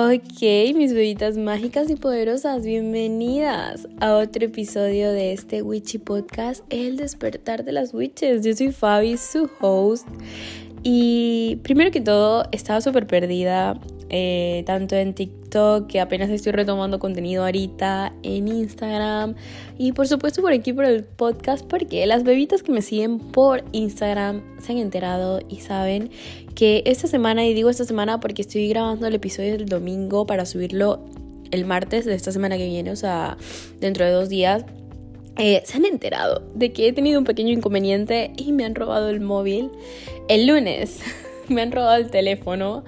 Ok, mis bebitas mágicas y poderosas, bienvenidas a otro episodio de este Witchy Podcast, El despertar de las witches. Yo soy Fabi, su host. Y primero que todo, estaba súper perdida eh, tanto en TikTok, que apenas estoy retomando contenido ahorita, en Instagram y por supuesto por aquí por el podcast, porque las bebitas que me siguen por Instagram se han enterado y saben que esta semana, y digo esta semana porque estoy grabando el episodio del domingo para subirlo el martes de esta semana que viene, o sea, dentro de dos días. Eh, se han enterado de que he tenido un pequeño inconveniente y me han robado el móvil el lunes. me han robado el teléfono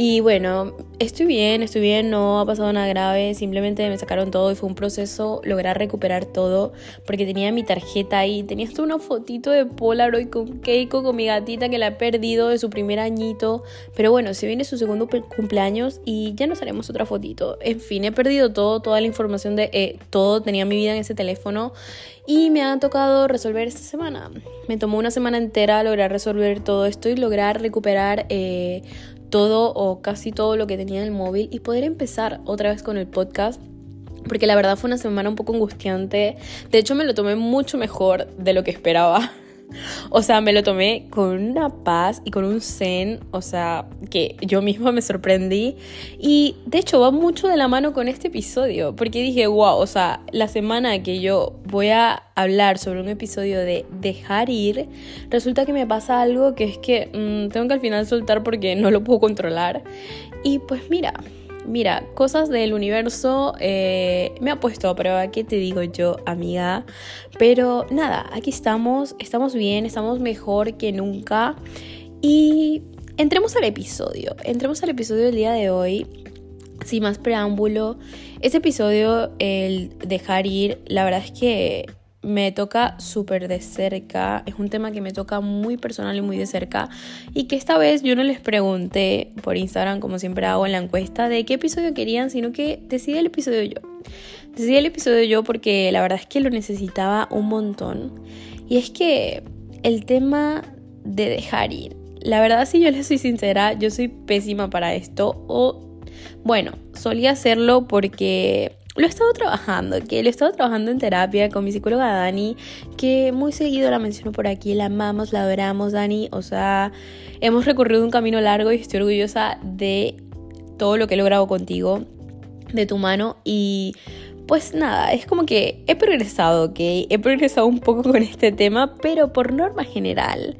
y bueno, estoy bien, estoy bien, no ha pasado nada grave, simplemente me sacaron todo y fue un proceso lograr recuperar todo porque tenía mi tarjeta ahí, tenía hasta una fotito de Polaroid con Keiko, con mi gatita que la he perdido de su primer añito, pero bueno, se viene su segundo cumpleaños y ya nos haremos otra fotito. En fin, he perdido todo, toda la información de eh, todo, tenía mi vida en ese teléfono y me ha tocado resolver esta semana. Me tomó una semana entera lograr resolver todo esto y lograr recuperar eh, todo o casi todo lo que tenía en el móvil y poder empezar otra vez con el podcast. Porque la verdad fue una semana un poco angustiante. De hecho me lo tomé mucho mejor de lo que esperaba. O sea, me lo tomé con una paz y con un zen, o sea, que yo misma me sorprendí. Y de hecho va mucho de la mano con este episodio, porque dije, wow, o sea, la semana que yo voy a hablar sobre un episodio de dejar ir, resulta que me pasa algo que es que mm, tengo que al final soltar porque no lo puedo controlar. Y pues mira, Mira, cosas del universo eh, me ha puesto a prueba, ¿qué te digo yo, amiga? Pero nada, aquí estamos, estamos bien, estamos mejor que nunca. Y entremos al episodio, entremos al episodio del día de hoy. Sin más preámbulo, este episodio, el dejar ir, la verdad es que me toca súper de cerca, es un tema que me toca muy personal y muy de cerca y que esta vez yo no les pregunté por Instagram como siempre hago en la encuesta de qué episodio querían, sino que decidí el episodio yo. Decidí el episodio yo porque la verdad es que lo necesitaba un montón y es que el tema de dejar ir, la verdad si yo les soy sincera, yo soy pésima para esto o bueno, solía hacerlo porque lo he estado trabajando, que lo he estado trabajando en terapia con mi psicóloga Dani, que muy seguido la menciono por aquí, la amamos, la adoramos, Dani, o sea, hemos recorrido un camino largo y estoy orgullosa de todo lo que he logrado contigo, de tu mano y pues nada, es como que he progresado, ¿ok? He progresado un poco con este tema, pero por norma general,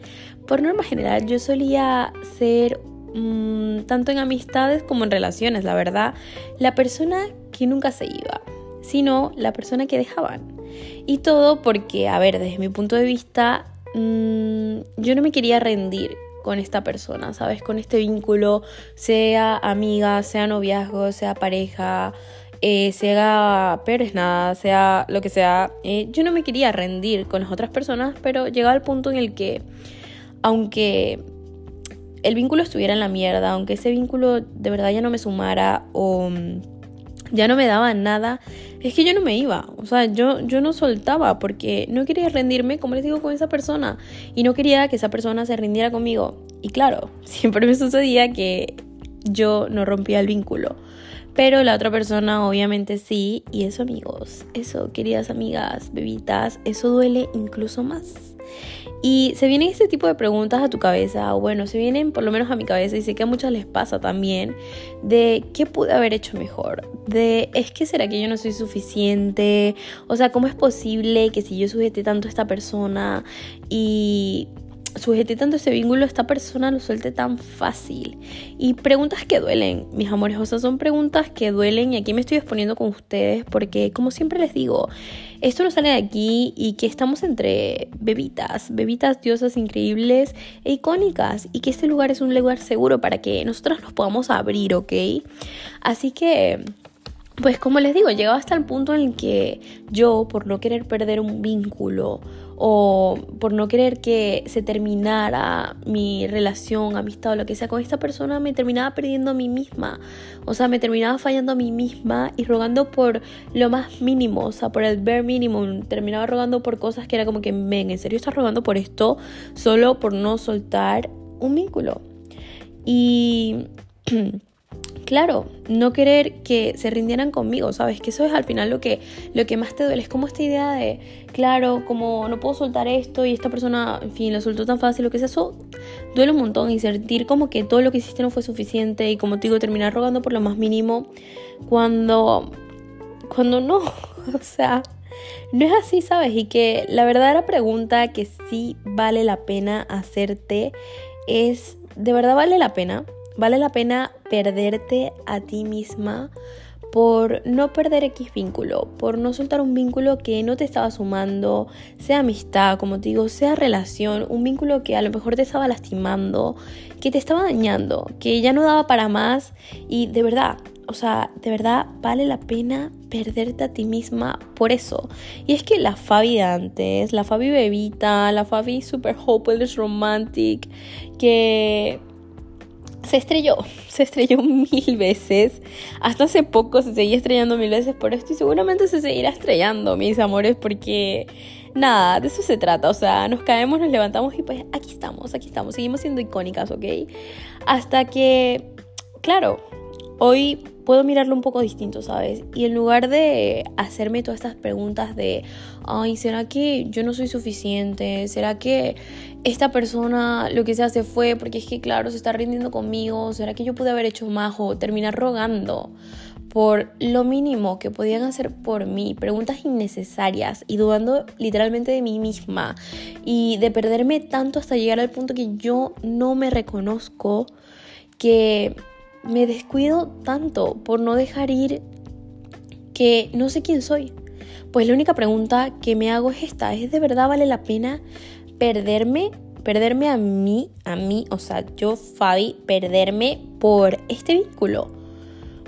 por norma general yo solía ser mm, tanto en amistades como en relaciones, la verdad, la persona que nunca se iba, sino la persona que dejaban. Y todo porque, a ver, desde mi punto de vista, mm, yo no me quería rendir con esta persona, ¿sabes? Con este vínculo, sea amiga, sea noviazgo, sea pareja, eh, sea nada, sea lo que sea. Eh, yo no me quería rendir con las otras personas, pero llegaba al punto en el que, aunque el vínculo estuviera en la mierda, aunque ese vínculo de verdad ya no me sumara o mm, ya no me daba nada, es que yo no me iba, o sea, yo, yo no soltaba porque no quería rendirme, como les digo, con esa persona y no quería que esa persona se rindiera conmigo. Y claro, siempre me sucedía que yo no rompía el vínculo, pero la otra persona obviamente sí, y eso amigos, eso queridas amigas, bebitas, eso duele incluso más. Y se vienen este tipo de preguntas a tu cabeza, o bueno, se vienen por lo menos a mi cabeza y sé que a muchas les pasa también, de qué pude haber hecho mejor, de es que será que yo no soy suficiente, o sea, ¿cómo es posible que si yo sujete tanto a esta persona y sujeté tanto ese vínculo, esta persona lo suelte tan fácil. Y preguntas que duelen, mis amores, o sea, son preguntas que duelen y aquí me estoy exponiendo con ustedes porque, como siempre les digo, esto no sale de aquí y que estamos entre bebitas, bebitas diosas increíbles e icónicas y que este lugar es un lugar seguro para que nosotras nos podamos abrir, ¿ok? Así que... Pues como les digo, llegaba hasta el punto en el que yo, por no querer perder un vínculo o por no querer que se terminara mi relación, amistad o lo que sea con esta persona, me terminaba perdiendo a mí misma. O sea, me terminaba fallando a mí misma y rogando por lo más mínimo, o sea, por el bare minimum. Terminaba rogando por cosas que era como que, men, ¿en serio estás rogando por esto? Solo por no soltar un vínculo. Y claro, no querer que se rindieran conmigo, ¿sabes? Que eso es al final lo que, lo que más te duele. Es como esta idea de, claro, como no puedo soltar esto y esta persona, en fin, lo soltó tan fácil, lo que sea, eso duele un montón y sentir como que todo lo que hiciste no fue suficiente y como te digo, terminar rogando por lo más mínimo cuando, cuando no, o sea, no es así, ¿sabes? Y que la verdadera pregunta que sí vale la pena hacerte es, ¿de verdad vale la pena? ¿Vale la pena perderte a ti misma por no perder X vínculo, por no soltar un vínculo que no te estaba sumando, sea amistad, como te digo, sea relación, un vínculo que a lo mejor te estaba lastimando, que te estaba dañando, que ya no daba para más y de verdad, o sea, de verdad vale la pena perderte a ti misma por eso. Y es que la Fabi de antes, la Fabi bebita, la Fabi super hopeless romantic, que se estrelló, se estrelló mil veces. Hasta hace poco se seguía estrellando mil veces por esto y seguramente se seguirá estrellando, mis amores, porque nada, de eso se trata. O sea, nos caemos, nos levantamos y pues aquí estamos, aquí estamos. Seguimos siendo icónicas, ¿ok? Hasta que, claro, hoy puedo mirarlo un poco distinto, ¿sabes? Y en lugar de hacerme todas estas preguntas de, ay, ¿será que yo no soy suficiente? ¿Será que esta persona lo que se hace fue porque es que, claro, se está rindiendo conmigo? ¿Será que yo pude haber hecho más o terminar rogando? por lo mínimo que podían hacer por mí, preguntas innecesarias y dudando literalmente de mí misma y de perderme tanto hasta llegar al punto que yo no me reconozco, que me descuido tanto por no dejar ir que no sé quién soy. Pues la única pregunta que me hago es esta, ¿es de verdad vale la pena perderme? Perderme a mí, a mí, o sea, yo, Fabi, perderme por este vínculo.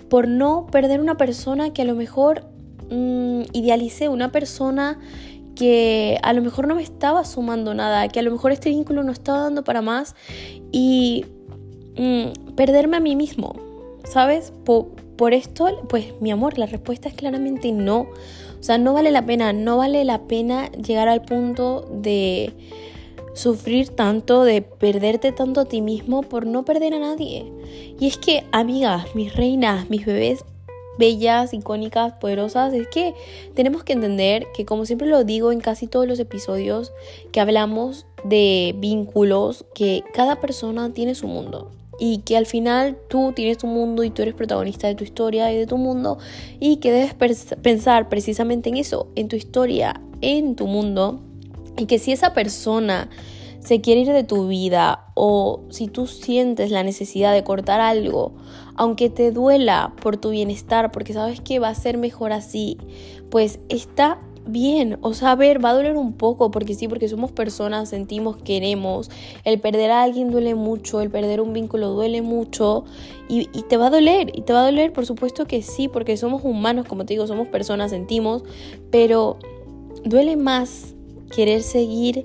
Por no perder una persona que a lo mejor mmm, idealicé, una persona que a lo mejor no me estaba sumando nada, que a lo mejor este vínculo no estaba dando para más y Mm, perderme a mí mismo, ¿sabes? por esto, pues mi amor, la respuesta es claramente no. O sea, no vale la pena, no vale la pena llegar al punto de sufrir tanto, de perderte tanto a ti mismo por no perder a nadie. Y es que, amigas, mis reinas, mis bebés bellas, icónicas, poderosas, es que tenemos que entender que como siempre lo digo en casi todos los episodios que hablamos de vínculos, que cada persona tiene su mundo y que al final tú tienes tu mundo y tú eres protagonista de tu historia y de tu mundo y que debes pensar precisamente en eso, en tu historia, en tu mundo y que si esa persona se quiere ir de tu vida o si tú sientes la necesidad de cortar algo, aunque te duela por tu bienestar, porque sabes que va a ser mejor así, pues está bien, o sea, a ver, va a doler un poco, porque sí, porque somos personas, sentimos, queremos, el perder a alguien duele mucho, el perder un vínculo duele mucho, y, y, te va a doler, y te va a doler, por supuesto que sí, porque somos humanos, como te digo, somos personas, sentimos, pero duele más querer seguir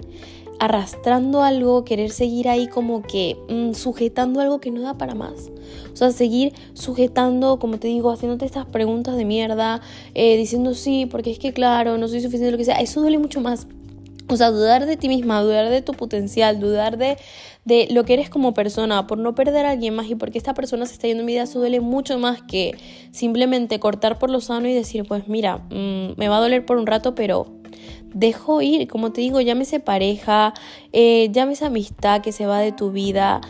arrastrando algo, querer seguir ahí como que mm, sujetando algo que no da para más. O sea, seguir sujetando, como te digo, haciéndote estas preguntas de mierda, eh, diciendo sí, porque es que claro, no soy suficiente, lo que sea, eso duele mucho más. O sea, dudar de ti misma, dudar de tu potencial, dudar de, de lo que eres como persona, por no perder a alguien más y porque esta persona se está yendo en mi vida, eso duele mucho más que simplemente cortar por lo sano y decir, pues mira, mm, me va a doler por un rato, pero dejo ir, como te digo, llámese pareja, eh, llámese amistad que se va de tu vida.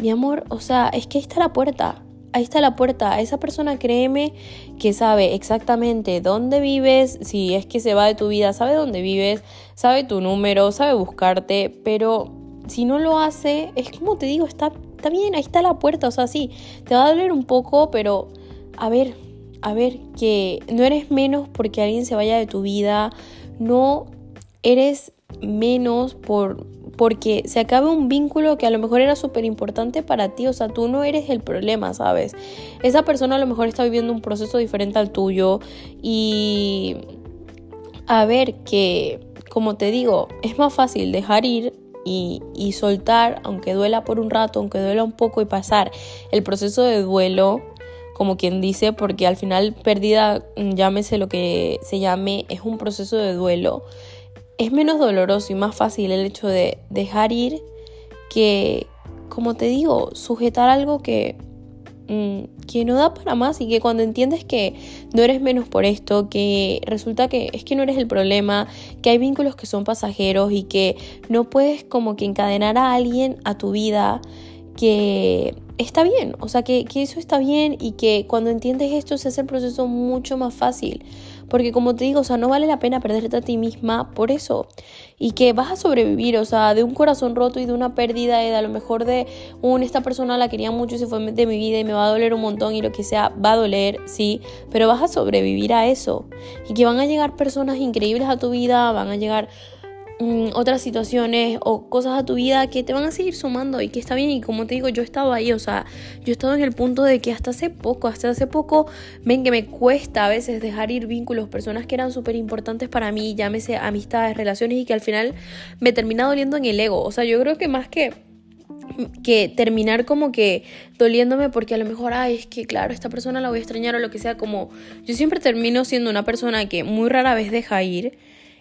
Mi amor, o sea, es que ahí está la puerta. Ahí está la puerta. Esa persona, créeme, que sabe exactamente dónde vives, si es que se va de tu vida, sabe dónde vives, sabe tu número, sabe buscarte, pero si no lo hace, es como te digo, está, está bien, ahí está la puerta. O sea, sí, te va a doler un poco, pero a ver, a ver, que no eres menos porque alguien se vaya de tu vida, no eres menos por porque se acabe un vínculo que a lo mejor era súper importante para ti, o sea, tú no eres el problema, ¿sabes? Esa persona a lo mejor está viviendo un proceso diferente al tuyo y a ver que, como te digo, es más fácil dejar ir y, y soltar, aunque duela por un rato, aunque duela un poco y pasar el proceso de duelo como quien dice, porque al final pérdida, mm, llámese lo que se llame, es un proceso de duelo. Es menos doloroso y más fácil el hecho de dejar ir que, como te digo, sujetar algo que mm, que no da para más y que cuando entiendes que no eres menos por esto, que resulta que es que no eres el problema, que hay vínculos que son pasajeros y que no puedes como que encadenar a alguien a tu vida que está bien, o sea, que, que, eso está bien y que cuando entiendes esto se hace el proceso mucho más fácil. Porque como te digo, o sea, no vale la pena perderte a ti misma por eso. Y que vas a sobrevivir, o sea, de un corazón roto y de una pérdida y de a lo mejor de un, esta persona la quería mucho y se fue de mi vida y me va a doler un montón y lo que sea, va a doler, sí, pero vas a sobrevivir a eso. Y que van a llegar personas increíbles a tu vida, van a llegar Mm, otras situaciones o cosas a tu vida que te van a seguir sumando y que está bien. Y como te digo, yo he estado ahí, o sea, yo he estado en el punto de que hasta hace poco, hasta hace poco, ven que me cuesta a veces dejar ir vínculos, personas que eran súper importantes para mí, llámese amistades, relaciones y que al final me termina doliendo en el ego. O sea, yo creo que más que que terminar como que doliéndome porque a lo mejor, ay, es que claro, esta persona la voy a extrañar o lo que sea, como yo siempre termino siendo una persona que muy rara vez deja ir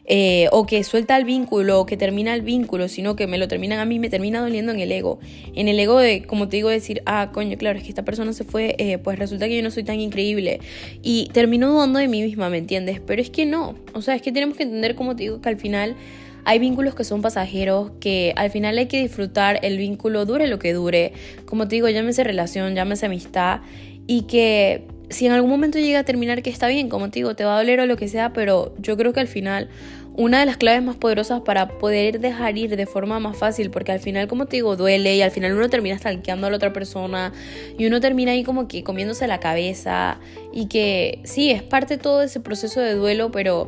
eh, o que suelta el vínculo o que termina el vínculo, sino que me lo terminan a mí, me termina doliendo en el ego. En el ego de, como te digo, decir, ah, coño, claro, es que esta persona se fue, eh, pues resulta que yo no soy tan increíble. Y termino dudando de mí misma, ¿me entiendes? Pero es que no. O sea, es que tenemos que entender, como te digo, que al final hay vínculos que son pasajeros, que al final hay que disfrutar el vínculo, dure lo que dure. Como te digo, llámese relación, llámese amistad. Y que si en algún momento llega a terminar que está bien, como te digo, te va a doler o lo que sea, pero yo creo que al final una de las claves más poderosas para poder dejar ir de forma más fácil, porque al final, como te digo, duele y al final uno termina stalkeando a la otra persona y uno termina ahí como que comiéndose la cabeza y que sí, es parte todo ese proceso de duelo, pero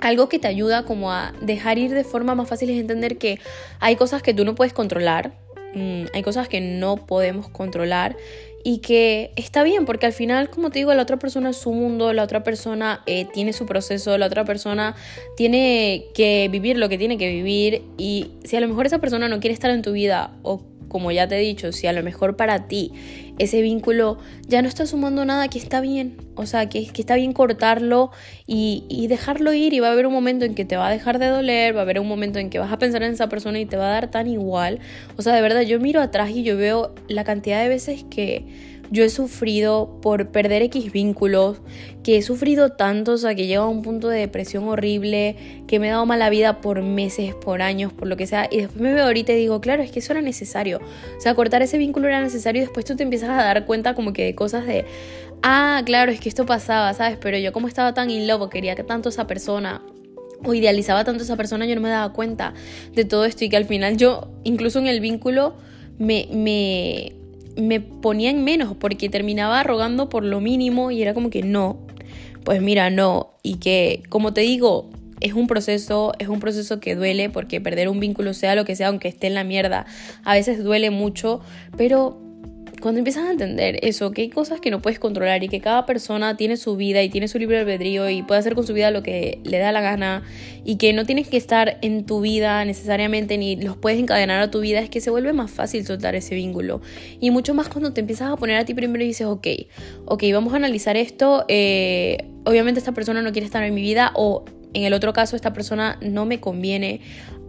algo que te ayuda como a dejar ir de forma más fácil es entender que hay cosas que tú no puedes controlar, mm, hay cosas que no podemos controlar y que está bien, porque al final, como te digo, la otra persona es su mundo, la otra persona eh, tiene su proceso, la otra persona tiene que vivir lo que tiene que vivir y si a lo mejor esa persona no quiere estar en tu vida o como ya te he dicho, si a lo mejor para ti ese vínculo ya no está sumando nada, que está bien. O sea, que, que está bien cortarlo y, y, dejarlo ir. Y va a haber un momento en que te va a dejar de doler, va a haber un momento en que vas a pensar en esa persona y te va a dar tan igual. O sea, de verdad, yo miro atrás y yo veo la cantidad de veces que yo he sufrido por perder X vínculos, que he sufrido tanto, o sea, que llego a un punto de depresión horrible, que me he dado mala vida por meses, por años, por lo que sea, y después me veo ahorita y digo, claro, es que eso era necesario. O sea, cortar ese vínculo era necesario y después tú te empiezas a dar cuenta como que de cosas de, ah, claro, es que esto pasaba, ¿sabes? Pero yo como estaba tan in love, quería que tanto esa persona o idealizaba tanto a esa persona, yo no me daba cuenta de todo esto y que al final yo, incluso en el vínculo, me, me, me ponía en menos porque terminaba rogando por lo mínimo y era como que no, pues mira, no. Y que, como te digo, es un proceso, es un proceso que duele porque perder un vínculo, sea lo que sea, aunque esté en la mierda, a veces duele mucho, pero cuando empiezas a entender eso, que hay cosas que no puedes controlar y que cada persona tiene su vida y tiene su libre albedrío y puede hacer con su vida lo que le da la gana y que no tienes que estar en tu vida necesariamente ni los puedes encadenar a tu vida, es que se vuelve más fácil soltar ese vínculo. Y mucho más cuando te empiezas a poner a ti primero y dices, ok, ok, vamos a analizar esto, eh, obviamente esta persona no quiere estar en mi vida o en el otro caso esta persona no me conviene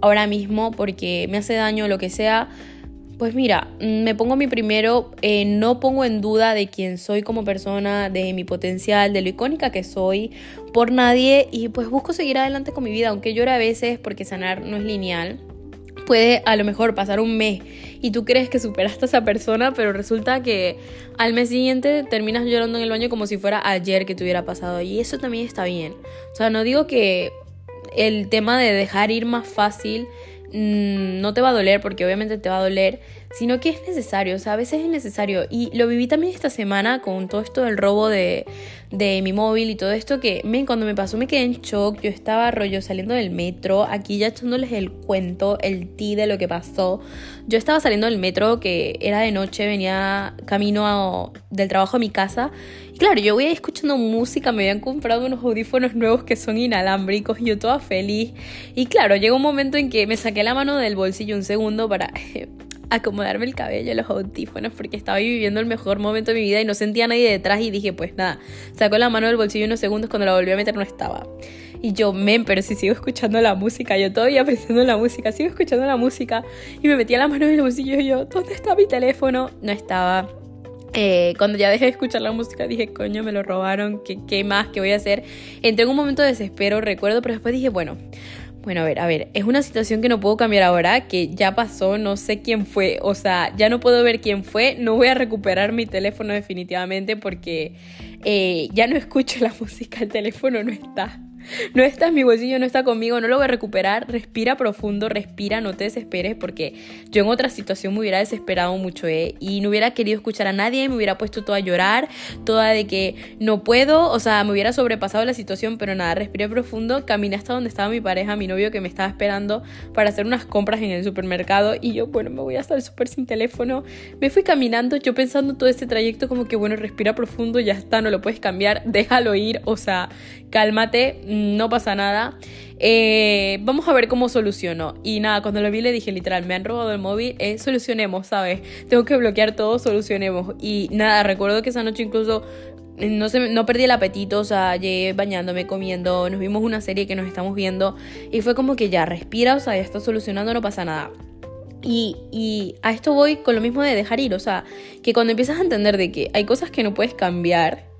ahora mismo porque me hace daño lo que sea pues mira, me pongo mi primero, eh, no pongo en duda de quién soy como persona, de mi potencial, de lo icónica que soy por nadie y pues busco seguir adelante con mi vida, aunque llore a veces porque sanar no es lineal. Puede a lo mejor pasar un mes y tú crees que superaste a esa persona, pero resulta que al mes siguiente terminas llorando en el baño como si fuera ayer que te hubiera pasado y eso también está bien. O sea, no digo que el tema de dejar ir más fácil Mm, no te va a doler porque obviamente te va a doler, sino que es necesario, o sea, a veces es necesario. Y lo viví también esta semana con todo esto del robo de, de mi móvil y todo esto que men, cuando me pasó me quedé en shock, yo estaba rollo saliendo del metro, aquí ya echándoles el cuento, el ti de lo que pasó. Yo estaba saliendo del metro que era de noche, venía camino del trabajo a mi casa y claro, yo voy escuchando música, me habían comprado unos audífonos nuevos que son inalámbricos yo toda feliz. Y claro, llegó un momento en que me saqué la mano del bolsillo un segundo para acomodarme el cabello, los audífonos, porque estaba viviendo el mejor momento de mi vida y no sentía a nadie detrás y dije, pues nada, sacó la mano del bolsillo unos segundos, cuando la volví a meter no estaba. Y yo, men, pero si sigo escuchando la música, yo todavía pensando en la música, sigo escuchando la música y me metía la mano en el bolsillo y yo, ¿dónde está mi teléfono? No estaba. Eh, cuando ya dejé de escuchar la música dije, coño, me lo robaron, ¿qué, qué más? ¿Qué voy a hacer? Entré en un momento de desespero, recuerdo, pero después dije, bueno, bueno, a ver, a ver, es una situación que no puedo cambiar ahora, que ya pasó, no sé quién fue, o sea, ya no puedo ver quién fue, no voy a recuperar mi teléfono definitivamente porque eh, ya no escucho la música, el teléfono no está. No está en mi bolsillo, no está conmigo, no lo voy a recuperar. Respira profundo, respira, no te desesperes porque yo en otra situación me hubiera desesperado mucho ¿eh? y no hubiera querido escuchar a nadie, me hubiera puesto toda a llorar, toda de que no puedo, o sea, me hubiera sobrepasado la situación, pero nada, respiré profundo, caminé hasta donde estaba mi pareja, mi novio que me estaba esperando para hacer unas compras en el supermercado y yo, bueno, me voy hasta el súper sin teléfono. Me fui caminando, yo pensando todo este trayecto como que, bueno, respira profundo, ya está, no lo puedes cambiar, déjalo ir, o sea, cálmate no pasa nada. Eh, vamos a ver cómo soluciono. Y nada, cuando lo vi le dije literal, me han robado el móvil, eh, solucionemos, ¿sabes? Tengo que bloquear todo, solucionemos. Y nada, recuerdo que esa noche incluso eh, no, se, no perdí el apetito, o sea, llegué bañándome, comiendo, nos vimos una serie que nos estamos viendo y fue como que ya respira, o sea, ya está solucionando, no pasa nada. Y, y, a esto voy con lo mismo de dejar ir, o sea, que cuando empiezas a entender de que hay cosas que no puedes cambiar,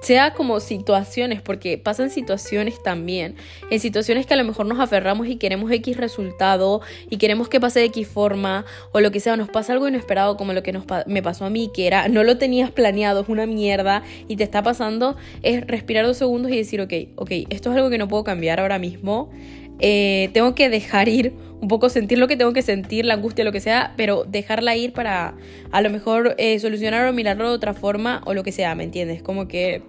sea como situaciones, porque pasan situaciones también, en situaciones que a lo mejor nos aferramos y queremos X resultado y queremos que pase de X forma o lo que sea, nos pasa algo inesperado como lo que nos me pasó a mí, que era, no lo tenías planeado, es una mierda y te está pasando, es respirar dos segundos y decir, ok, ok, esto es algo que no puedo cambiar ahora mismo, eh, tengo que dejar ir un poco sentir lo que tengo que sentir, la angustia, lo que sea, pero dejarla ir para a lo mejor eh, solucionar o mirarlo de otra forma o lo que sea, ¿me entiendes? Como que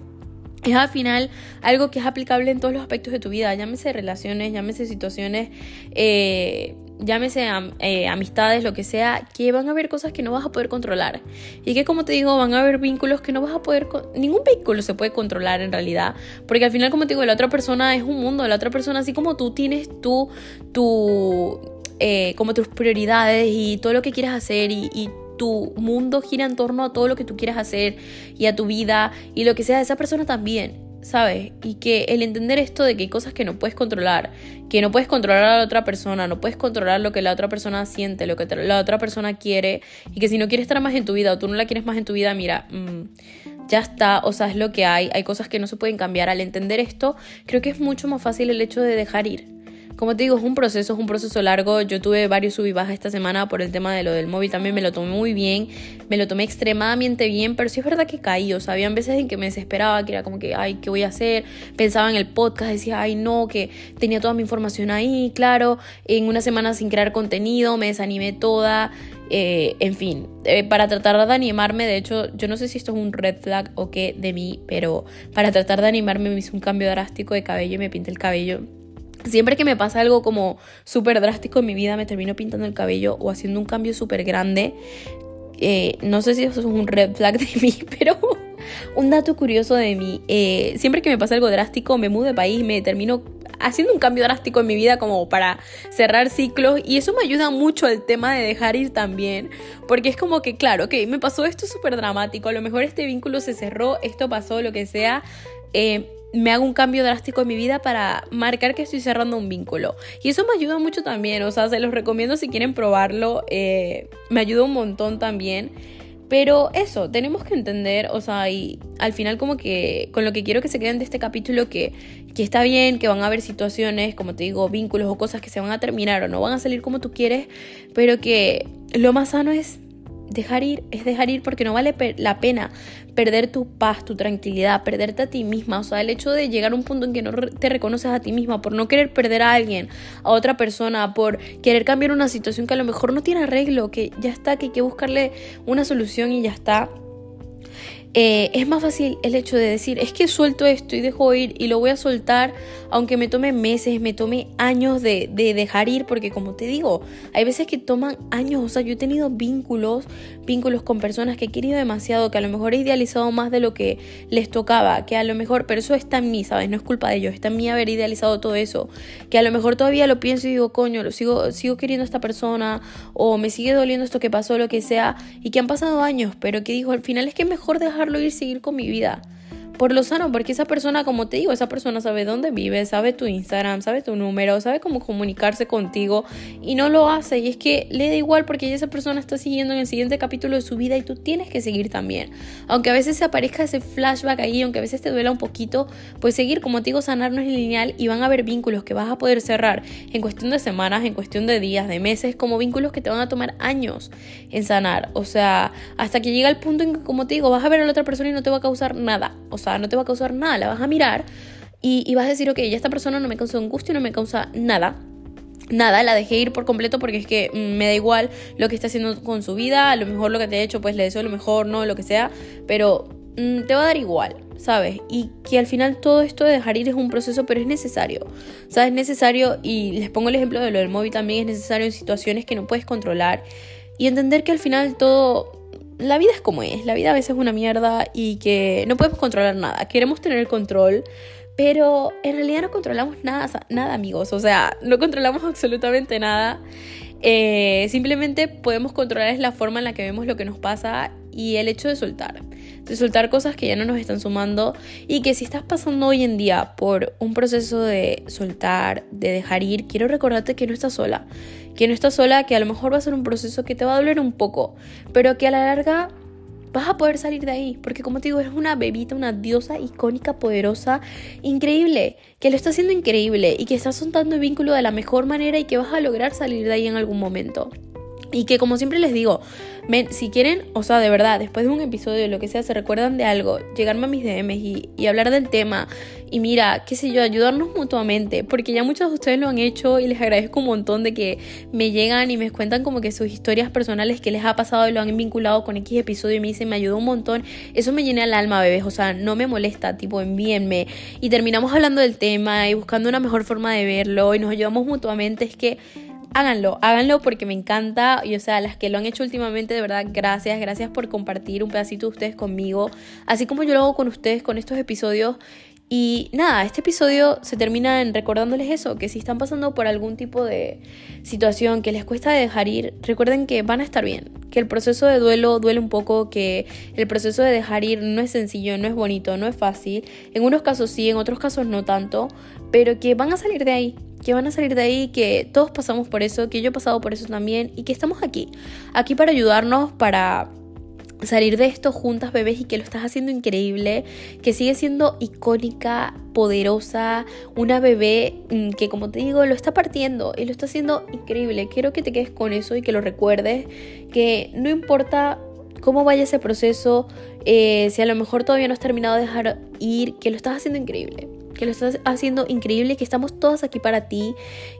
es al final algo que es aplicable en todos los aspectos de tu vida, llámese relaciones, llámese situaciones, eh, llámese eh, amistades, lo que sea, que van a haber cosas que no vas a poder controlar. Y que como te digo, van a haber vínculos que no vas a poder... Ningún vínculo se puede controlar en realidad. Porque al final, como te digo, la otra persona es un mundo, la otra persona, así como tú tienes tú, tu... Eh, como tus prioridades y todo lo que quieres hacer y, tu mundo gira en torno a todo lo que tú quieres hacer y a tu vida y lo que sea esa persona también, ¿sabes? Y que el entender esto de que hay cosas que no puedes controlar, que no puedes controlar a la otra persona, no puedes controlar lo que la otra persona siente, lo que la otra persona quiere y que si no quiere estar más en tu vida o tú no la quieres más en tu vida, mira, mm, ya está, o sea, es lo que hay, hay cosas que no se pueden cambiar. Al entender esto, creo que es mucho más fácil el hecho de dejar ir como te digo, es un proceso, es un proceso largo. Yo tuve varios sub y bajas esta semana por el tema de lo del móvil. También me lo tomé muy bien, me lo tomé extremadamente bien, pero sí es verdad que caí. O sea, habían veces en que me desesperaba, que era como que, ay, ¿qué voy a hacer? Pensaba en el podcast, decía, ay, no, que tenía toda mi información ahí, claro. En una semana sin crear contenido, me desanimé toda. Eh, en fin, eh, para tratar de animarme, de hecho, yo no sé si esto es un red flag o qué de mí, pero para tratar de animarme me hice un cambio drástico de cabello y me pinté el cabello Siempre que me pasa algo como súper drástico en mi vida, me termino pintando el cabello o haciendo un cambio súper grande. Eh, no sé si eso es un red flag de mí, pero un dato curioso de mí. Eh, siempre que me pasa algo drástico, me mudo de país, me termino haciendo un cambio drástico en mi vida como para cerrar ciclos y eso me ayuda mucho al tema de dejar ir también porque es como que claro, ok, me pasó esto súper dramático, a lo mejor este vínculo se cerró, esto pasó, lo que sea, eh, me hago un cambio drástico en mi vida para marcar que estoy cerrando un vínculo. Y eso me ayuda mucho también, o sea, se los recomiendo si quieren probarlo, eh, me ayuda un montón también. Pero eso, tenemos que entender, o sea, y al final como que con lo que quiero que se queden de este capítulo, que, que está bien, que van a haber situaciones, como te digo, vínculos o cosas que se van a terminar o no van a salir como tú quieres, pero que lo más sano es dejar ir, es dejar ir porque no vale la pena perder tu paz, tu tranquilidad, perderte a ti misma. O sea, el hecho de llegar a un punto en que no te reconoces a ti misma por no querer perder a alguien, a otra persona, por querer cambiar una situación que a lo mejor no tiene arreglo, que ya está, que hay que buscarle una solución y ya está eh, es más fácil el hecho de decir, es que suelto esto y dejo ir y lo voy a soltar, aunque me tome meses, me tome años de, de, dejar ir, porque como te digo, hay veces que toman años, o sea, yo he tenido vínculos, vínculos con personas que he querido demasiado, que a lo mejor he idealizado más de lo que les tocaba, que a lo mejor, pero eso está en mí, ¿sabes? No es culpa de ellos, está en mí haber idealizado todo eso, que a lo mejor todavía lo pienso y digo, coño, lo sigo, sigo queriendo a esta persona, o me sigue doliendo esto que pasó, lo que sea, y que han pasado años, pero que digo, al final es que es mejor dejar dejarlo ir seguir con mi vida. Por lo sano, porque esa persona, como te digo, esa persona sabe dónde vive, sabe tu Instagram, sabe tu número, sabe cómo comunicarse contigo y no lo hace. Y es que le da igual porque esa persona está siguiendo en el siguiente capítulo de su vida y tú tienes que seguir también. Aunque a veces se aparezca ese flashback ahí, aunque a veces te duela un poquito, pues seguir, como te digo, sanar no es lineal y van a haber vínculos que vas a poder cerrar en cuestión de semanas, en cuestión de días, de meses, como vínculos que te van a tomar años en sanar. O sea, hasta que llega el punto en que, como te digo, vas a ver a la otra persona y no te va a causar nada. O sea, no te va a causar nada, la vas a mirar y, vas a decir, ok, ya esta persona no me causa angustia, no me causa nada. Nada, la dejé ir por completo porque es que mm, me da igual lo que está haciendo con su vida, a lo mejor lo que te ha hecho, pues le deseo lo mejor, no, lo que sea, pero mm, te va a dar igual, ¿sabes? Y que al final todo esto de dejar ir es un proceso, pero es necesario. ¿Sabes? Es necesario, y les pongo el ejemplo de lo del móvil también, es necesario en situaciones que no puedes controlar y entender que al final todo la vida es como es, la vida a veces es una mierda y que no podemos controlar nada. Queremos tener el control, pero en realidad no controlamos nada, nada amigos, o sea, no controlamos absolutamente nada. Eh, simplemente podemos controlar la forma en la que vemos lo que nos pasa y el hecho de soltar, de soltar cosas que ya no nos están sumando y que si estás pasando hoy en día por un proceso de soltar, de dejar ir, quiero recordarte que no estás sola, que no estás sola, que a lo mejor va a ser un proceso que te va a doler un poco, pero que a la larga vas a poder salir de ahí, porque como te digo, eres una bebita, una diosa icónica, poderosa, increíble, que lo está haciendo increíble y que estás soltando el vínculo de la mejor manera y que vas a lograr salir de ahí en algún momento. Y que como siempre les digo, si quieren, o sea, de verdad, después de un episodio de lo que sea, se recuerdan de algo, llegarme a mis DMs y, y, hablar del tema. Y mira, qué sé yo, ayudarnos mutuamente. Porque ya muchos de ustedes lo han hecho y les agradezco un montón de que me llegan y me cuentan como que sus historias personales que les ha pasado y lo han vinculado con X episodio y me dicen, me ayudó un montón. Eso me llena el alma, bebés. O sea, no me molesta, tipo, envíenme. Y terminamos hablando del tema y buscando una mejor forma de verlo y nos ayudamos mutuamente. Es que háganlo, háganlo porque me encanta y o sea, las que lo han hecho últimamente, de verdad, gracias, gracias por compartir un pedacito de ustedes conmigo, así como yo lo hago con ustedes con estos episodios. Y nada, este episodio se termina en recordándoles eso, que si están pasando por algún tipo de situación que les cuesta dejar ir, recuerden que van a estar bien, que el proceso de duelo duele un poco, que el proceso de dejar ir no es sencillo, no es bonito, no es fácil, en unos casos sí, en otros casos no tanto, pero que van a salir de ahí, que van a salir de ahí, que todos pasamos por eso, que yo he pasado por eso también y que estamos aquí, aquí para ayudarnos, para salir de esto juntas, bebés, y que lo estás haciendo increíble, que sigue siendo icónica, poderosa, una bebé mm, que como te digo lo está partiendo y lo está haciendo increíble. Quiero que te quedes con eso y que lo recuerdes, que no importa cómo vaya ese proceso, eh, si a lo mejor todavía no has terminado de dejar ir, que lo estás haciendo increíble que lo estás haciendo increíble, que estamos todas aquí para ti,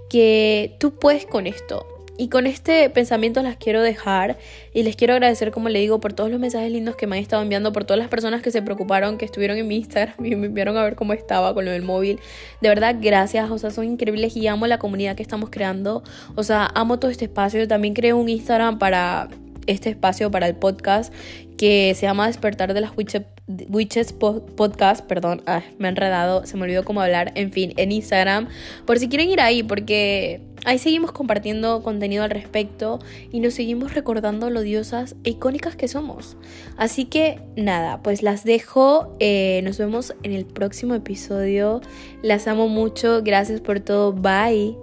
que tú puedes con esto. Y con este pensamiento las quiero dejar y les quiero agradecer, como le digo, por todos los mensajes lindos que me han estado enviando, por todas las personas que se preocuparon, que estuvieron en mi Instagram y me enviaron a ver cómo estaba con lo del móvil. De verdad, gracias, o sea, son increíbles y amo la comunidad que estamos creando. O sea, amo todo este espacio. Yo también creo un Instagram para este espacio, para el podcast, que se llama Despertar de las Witches Witches Podcast, perdón, me he enredado, se me olvidó cómo hablar, en fin, en Instagram, por si quieren ir ahí, porque ahí seguimos compartiendo contenido al respecto y nos seguimos recordando lo diosas e icónicas que somos. Así que nada, pues las dejo, eh, nos vemos en el próximo episodio, las amo mucho, gracias por todo, bye.